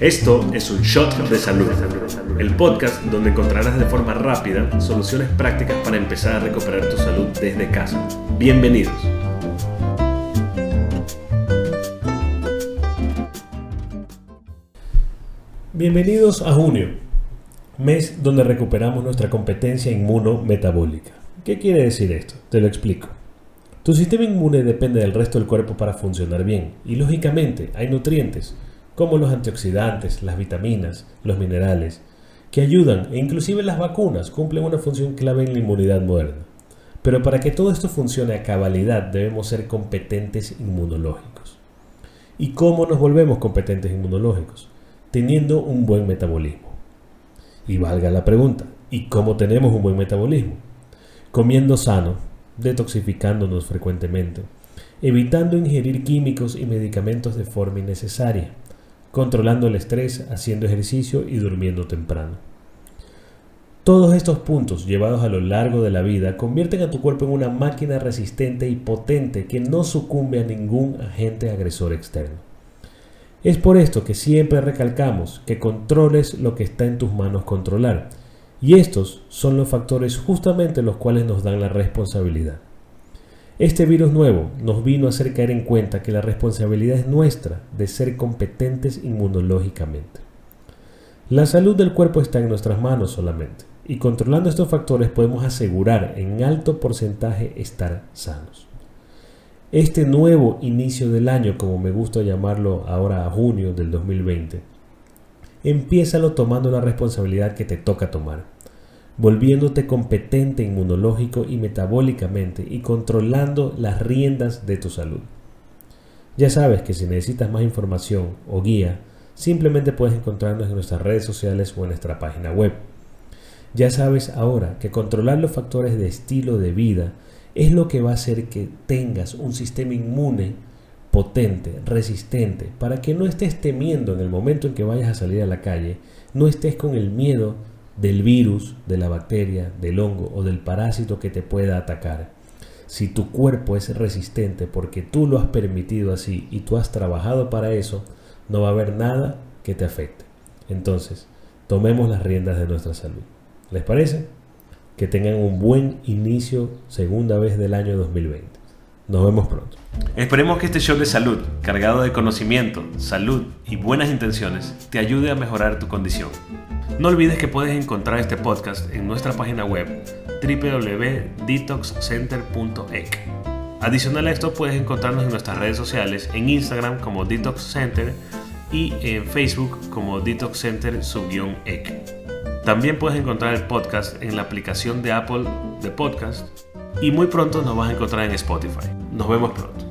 Esto es un shot de salud, el podcast donde encontrarás de forma rápida soluciones prácticas para empezar a recuperar tu salud desde casa. Bienvenidos. Bienvenidos a junio, mes donde recuperamos nuestra competencia inmunometabólica. ¿Qué quiere decir esto? Te lo explico. Tu sistema inmune depende del resto del cuerpo para funcionar bien y lógicamente hay nutrientes como los antioxidantes, las vitaminas, los minerales, que ayudan e inclusive las vacunas cumplen una función clave en la inmunidad moderna. Pero para que todo esto funcione a cabalidad debemos ser competentes inmunológicos. ¿Y cómo nos volvemos competentes inmunológicos? Teniendo un buen metabolismo. Y valga la pregunta, ¿y cómo tenemos un buen metabolismo? Comiendo sano, detoxificándonos frecuentemente, evitando ingerir químicos y medicamentos de forma innecesaria, controlando el estrés, haciendo ejercicio y durmiendo temprano. Todos estos puntos llevados a lo largo de la vida convierten a tu cuerpo en una máquina resistente y potente que no sucumbe a ningún agente agresor externo. Es por esto que siempre recalcamos que controles lo que está en tus manos controlar, y estos son los factores justamente los cuales nos dan la responsabilidad. Este virus nuevo nos vino a hacer caer en cuenta que la responsabilidad es nuestra de ser competentes inmunológicamente. La salud del cuerpo está en nuestras manos solamente, y controlando estos factores podemos asegurar en alto porcentaje estar sanos. Este nuevo inicio del año, como me gusta llamarlo ahora a junio del 2020, empiézalo tomando la responsabilidad que te toca tomar volviéndote competente inmunológico y metabólicamente y controlando las riendas de tu salud. Ya sabes que si necesitas más información o guía, simplemente puedes encontrarnos en nuestras redes sociales o en nuestra página web. Ya sabes ahora que controlar los factores de estilo de vida es lo que va a hacer que tengas un sistema inmune potente, resistente, para que no estés temiendo en el momento en que vayas a salir a la calle, no estés con el miedo del virus, de la bacteria, del hongo o del parásito que te pueda atacar. Si tu cuerpo es resistente porque tú lo has permitido así y tú has trabajado para eso, no va a haber nada que te afecte. Entonces, tomemos las riendas de nuestra salud. ¿Les parece? Que tengan un buen inicio segunda vez del año 2020. Nos vemos pronto. Esperemos que este show de salud, cargado de conocimiento, salud y buenas intenciones, te ayude a mejorar tu condición. No olvides que puedes encontrar este podcast en nuestra página web www.detoxcenter.ec. Adicional a esto, puedes encontrarnos en nuestras redes sociales, en Instagram como Detox Center y en Facebook como Detox Center ec. También puedes encontrar el podcast en la aplicación de Apple de Podcast y muy pronto nos vas a encontrar en Spotify. Nos vemos pronto.